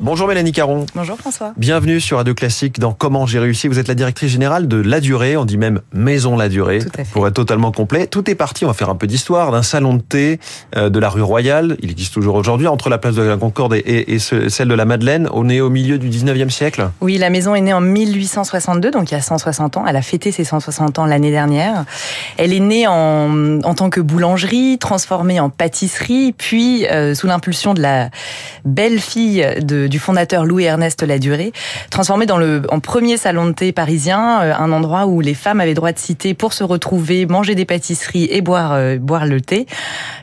Bonjour Mélanie Caron. Bonjour François. Bienvenue sur Radio Classique dans Comment j'ai réussi. Vous êtes la directrice générale de La Durée, on dit même Maison La Durée, Tout à fait. pour être totalement complet. Tout est parti, on va faire un peu d'histoire, d'un salon de thé euh, de la rue Royale, il existe toujours aujourd'hui, entre la place de la Concorde et, et- et ce- celle de la Madeleine. On est au milieu du 19e siècle. Oui, la maison est née en 1862, donc il y a 160 ans. Elle a fêté ses 160 ans l'année dernière. Elle est née en, en tant que boulangerie, transformée en pâtisserie, puis euh, sous l'impulsion de la belle-fille du fondateur Louis-Ernest Ladurée, transformée dans le en premier salon de thé parisien, euh, un endroit où les femmes avaient droit de citer pour se retrouver, manger des pâtisseries et boire euh, boire le thé,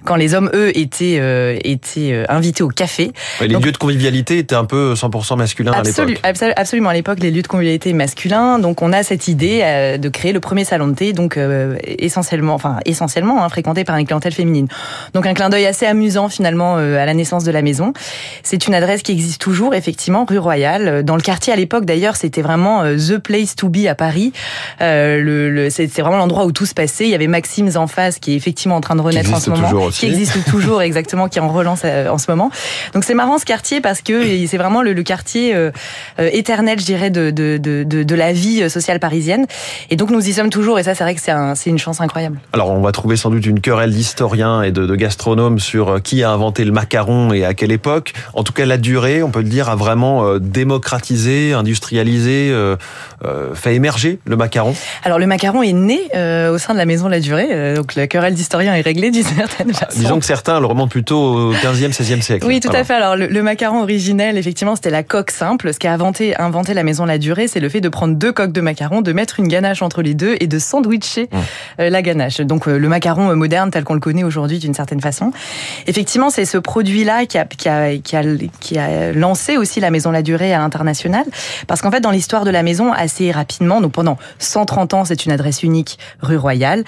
quand les hommes eux étaient euh, étaient euh, invités au café. Ouais, les Donc- lieux de convivialité étaient un peu 100% masculins à l'époque. absolu- absolument. À l'époque, les lieux de convivialité masculins. Donc, on a cette idée de créer le premier salon de thé, donc euh, essentiellement, enfin essentiellement hein, fréquenté par une clientèle féminine. Donc, un clin d'œil assez amusant finalement à la naissance de la maison. C'est une adresse qui existe toujours, effectivement, rue Royale. Dans le quartier à l'époque, d'ailleurs, c'était vraiment euh, the place to be à Paris. Euh, le, le- c'est vraiment l'endroit où tout se passait. Il y avait Maxime's en face, qui est effectivement en train de renaître en ce moment, qui existe toujours exactement, qui en relance euh, en ce moment. Donc c'est marrant ce quartier parce que c'est vraiment le, le quartier euh, euh, éternel, je dirais, de, de, de, de, la vie sociale parisienne. Et donc nous y sommes toujours. Et ça, c'est vrai que c'est un, une chance incroyable. Alors on va trouver sans doute une querelle d'historiens et de, de gastronomes sur qui a inventé le macaron et à quelle époque. En tout cas, la durée, on peut le dire, a vraiment euh, démocratisé, industrialisé, euh, euh, fait émerger le macaron. Alors le macaron est né euh, au sein de la maison La Durée. donc la querelle d'historien est réglée d'une certaine façon. Disons que certains le remontent plutôt au 15e, 16e siècle. Oui, tout à fait. Alors, le, le macaron originel, effectivement, c'était la coque simple. Ce qui a inventé, inventé la maison La Durée, c'est le fait de prendre deux coques de macaron, de mettre une ganache entre les deux et de sandwicher Mmh. la ganache. Donc, le macaron moderne tel qu'on le connaît aujourd'hui d'une certaine façon. Effectivement, c'est ce produit-là qui a, qui, a, qui, a, lancé aussi la maison La Durée à l'international. Parce qu'en fait, dans l'histoire de la maison, assez rapidement, donc pendant 130 ans, c'est une adresse unique rue Royale.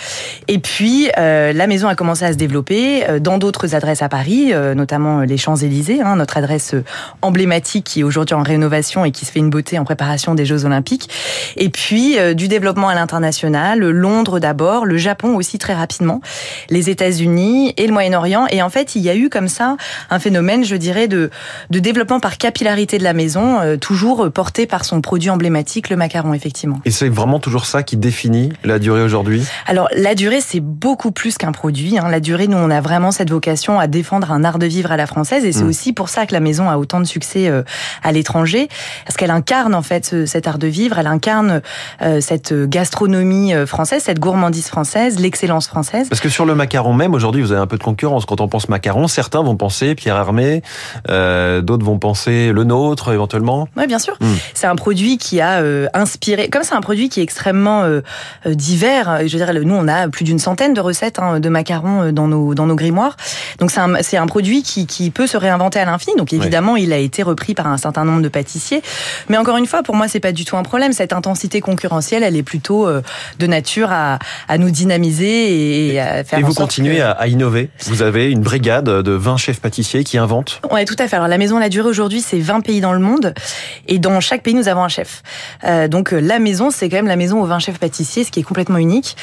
Et puis, euh, la maison a commencé à se développer euh, dans d'autres adresses à Paris, euh, notamment les Champs-Élysées, hein, notre adresse emblématique qui est aujourd'hui en rénovation et qui se fait une beauté en préparation des Jeux Olympiques. Et puis, du développement à l'international, Londres d'abord, le Japon aussi très rapidement, les États-Unis et le Moyen-Orient. Et en fait, il y a eu comme ça un phénomène, je dirais, de, de développement par capillarité de la maison, euh, toujours euh, porté par son produit emblématique, le macaron, effectivement. Et c'est vraiment toujours ça qui définit la durée aujourd'hui? Alors la durée, c'est beaucoup plus qu'un produit. hein. La durée, nous, on a vraiment cette vocation à défendre un art de vivre à la française, et c'est Mm. aussi pour ça que la maison a autant de succès euh, à l'étranger, parce qu'elle incarne en fait ce- cet art de vivre, elle incarne euh, cette gastronomie française, cette gourmandise française, l'excellence française. Parce que sur le macaron même, aujourd'hui, vous avez un peu de concurrence. Quand on pense macaron, certains vont penser Pierre Hermé, euh, d'autres vont penser le nôtre éventuellement. Oui, bien sûr. Mm. C'est un produit qui a euh, inspiré. Comme c'est un produit qui est extrêmement euh, divers. Je veux dire, nous on a plus d'une centaine de recettes hein, de macarons dans nos dans nos grimoires. Donc c'est un c'est un produit qui qui peut se réinventer à l'infini. Donc évidemment, il a été repris par un certain nombre de pâtissiers. Mais encore une fois, pour moi, c'est pas du tout un problème. Cette intensité concurrentielle, elle est plutôt de nature à à nous dynamiser et à faire Et en vous sorte continuez que- à, à innover. Vous avez une brigade de 20 chefs pâtissiers qui inventent. Ouais, tout à fait. Alors la maison La Durée aujourd'hui, c'est 20 pays dans le monde et dans chaque pays nous avons un chef. Euh, donc euh, la maison, c'est quand même la maison aux 20 chefs pâtissiers, ce qui est complètement unique.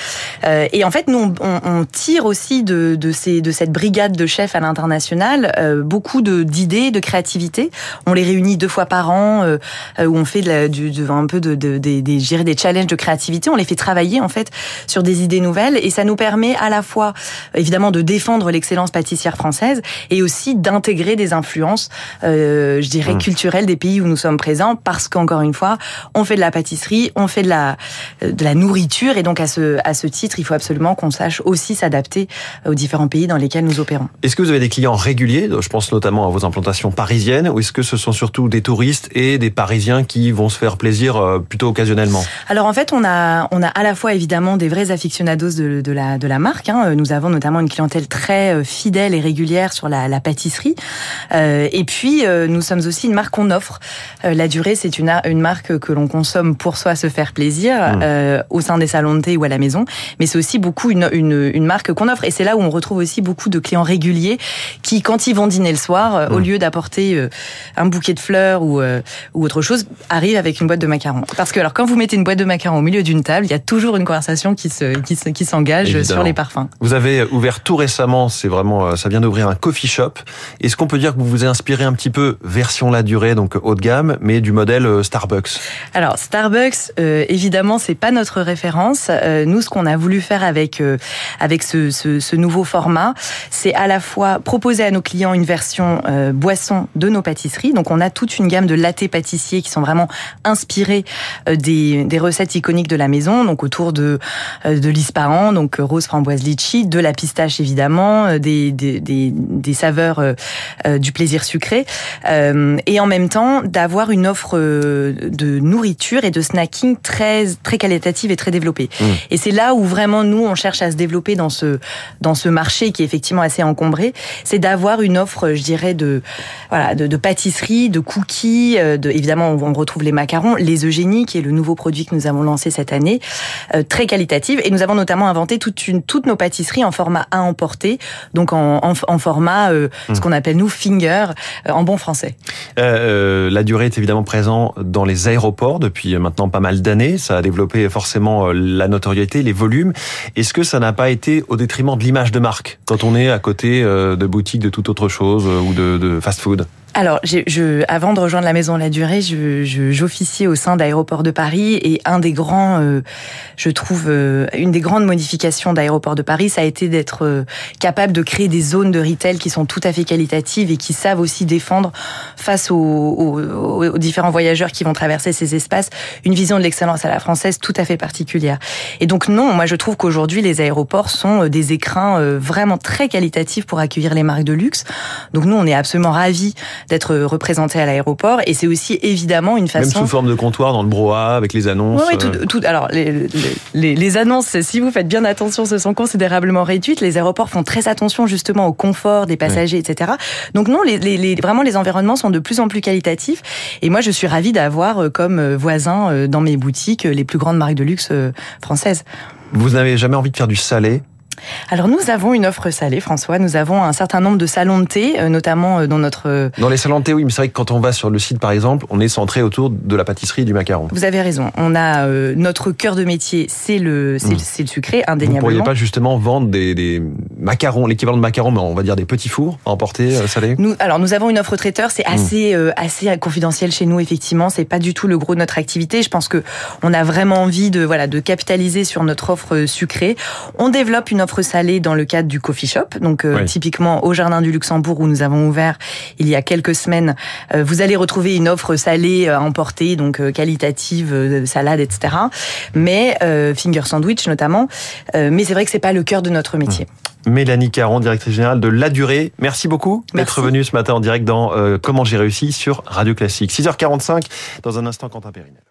Euh, et en fait, nous on, on- tire aussi de de ces de cette brigade de chefs à l'international euh, beaucoup d'idées, de créativité. On les réunit deux fois par an euh, euh, où on fait de la, du, de- un peu de, de, des des challenges de créativité. On les fait travailler en fait sur des idées nouvelles et ça nous permet à la fois évidemment de défendre l'excellence pâtissière française et aussi d'intégrer des influences, euh, je dirais, Mmh. culturelles des pays où nous sommes présents, parce qu'encore une fois, on fait de la pâtisserie, on fait de la, de la nourriture, et donc à ce, à ce titre, il faut absolument qu'on sache aussi s'adapter aux différents pays dans lesquels nous opérons. Est-ce que vous avez des clients réguliers Je pense notamment à vos implantations parisiennes, ou est-ce que ce sont surtout des touristes et des Parisiens qui vont se faire plaisir euh, plutôt occasionnellement? Alors en fait, on a, on a à la fois évidemment des vrais aficionados de, de la, de la marque. hein. Nous avons notamment une clientèle très euh, fidèle et régulière sur la, la pâtisserie. Euh, et puis, euh, nous sommes aussi une marque qu'on offre. Euh, la durée, c'est une, une marque que l'on consomme pour soi se faire plaisir Mmh. euh, au sein des salons de thé ou à la maison. Mais c'est aussi beaucoup une, une, une marque qu'on offre. Et c'est là où on retrouve aussi beaucoup de clients réguliers qui, quand ils vont dîner le soir, euh, au Mmh. lieu d'apporter euh, un bouquet de fleurs ou, euh, ou autre chose, arrivent avec une boîte de macarons. Parce que alors, quand vous mettez une boîte de macarons au milieu d'une table, il y a toujours une conversation qui se, qui se- qui s'engage sur les parfums. Vous avez ouvert tout récemment, c'est vraiment, euh, ça vient d'ouvrir un coffee shop. Est-ce qu'on peut dire que vous vous est inspiré un petit peu version la durée, donc haut de gamme, mais du modèle Starbucks. Alors Starbucks, euh, évidemment, c'est pas notre référence. nous, ce qu'on a voulu faire avec avec ce, nouveau format, c'est à la fois proposer à nos clients une version boisson de nos pâtisseries. Donc on a toute une gamme de latte pâtissiers qui sont vraiment inspirés des, recettes iconiques de la maison, donc autour de de donc rose framboise litchi, de la pistache évidemment, des, des, des saveurs du plaisir sucré, et en même temps d'avoir une offre de nourriture et de snacking très très qualitative et très développée. Mmh. Et c'est là où vraiment nous on cherche à se développer dans ce dans ce marché qui est effectivement assez encombré, c'est d'avoir une offre, je dirais de voilà de, de pâtisserie, de cookies, de évidemment on retrouve les macarons, les eugénies qui est le nouveau produit que nous avons lancé cette année, très qualitative et nous avons notamment inventé toute une toutes nos pâtisseries en format à emporter, donc en, en, en format ce mmh. qu'on appelle nous finger en bon français. Euh, la durée est évidemment présente dans les aéroports depuis maintenant pas mal d'années. Ça a développé forcément la notoriété, les volumes. Est-ce que ça n'a pas été au détriment de l'image de marque quand on est à côté de boutiques de toute autre chose ou de fast-food? Alors, je, avant de rejoindre la Maison la Durée, j'officiais je, au sein d'Aéroport de Paris et un des grands, euh, je trouve, euh, une des grandes modifications d'Aéroport de Paris, ça a été d'être euh, capable de créer des zones de retail qui sont tout à fait qualitatives et qui savent aussi défendre face aux, aux, aux différents voyageurs qui vont traverser ces espaces une vision de l'excellence à la française tout à fait particulière. Et donc non, moi je trouve qu'aujourd'hui les aéroports sont des écrins vraiment très qualitatifs pour accueillir les marques de luxe. Donc nous on est absolument ravis d'être représenté à l'aéroport. Et c'est aussi évidemment une façon. Même sous forme de comptoir dans le brouhaha avec les annonces. Oui, tout, tout, alors les, les, les, annonces, si vous faites bien attention, se sont considérablement réduites. Les aéroports font très attention justement au confort des passagers, oui. etc. Donc non, les, les, vraiment les environnements sont de plus en plus qualitatifs. Et moi, je suis ravie d'avoir euh, comme euh, voisin euh, dans mes boutiques les plus grandes marques de luxe françaises. Vous n'avez jamais envie de faire du salé? Alors nous avons une offre salée, François. Nous avons un certain nombre de salons de thé, euh, notamment euh, dans notre... Euh, dans les salons de thé, oui, mais c'est vrai que quand on va sur le site, par exemple, on est centré autour de la pâtisserie et du macaron. Vous avez raison. On a notre cœur de métier, c'est le, c'est, mmh. le sucré, indéniablement. Vous pourriez pas justement vendre des, des macarons, l'équivalent de macarons, mais on va dire des petits fours à emporter salés? Nous, Alors nous avons une offre traiteur, c'est mmh. assez, mmh. assez confidentiel chez nous, effectivement. C'est pas du tout le gros de notre activité. Je pense que on a vraiment envie de, voilà, de capitaliser sur notre offre sucrée. On développe une offre salée dans le cadre du coffee shop. Donc euh, oui. typiquement au Jardin du Luxembourg où nous avons ouvert il y a quelques semaines, euh, vous allez retrouver une offre salée à emporter, donc euh, qualitative, salade, etc. Mais finger sandwich notamment. mais c'est vrai que c'est pas le cœur de notre métier. Mélanie Caron, directrice générale de La Durée. Merci beaucoup d'être venue ce matin en direct dans Comment j'ai réussi sur Radio Classique. 6h45, dans un instant, Quentin Périnel.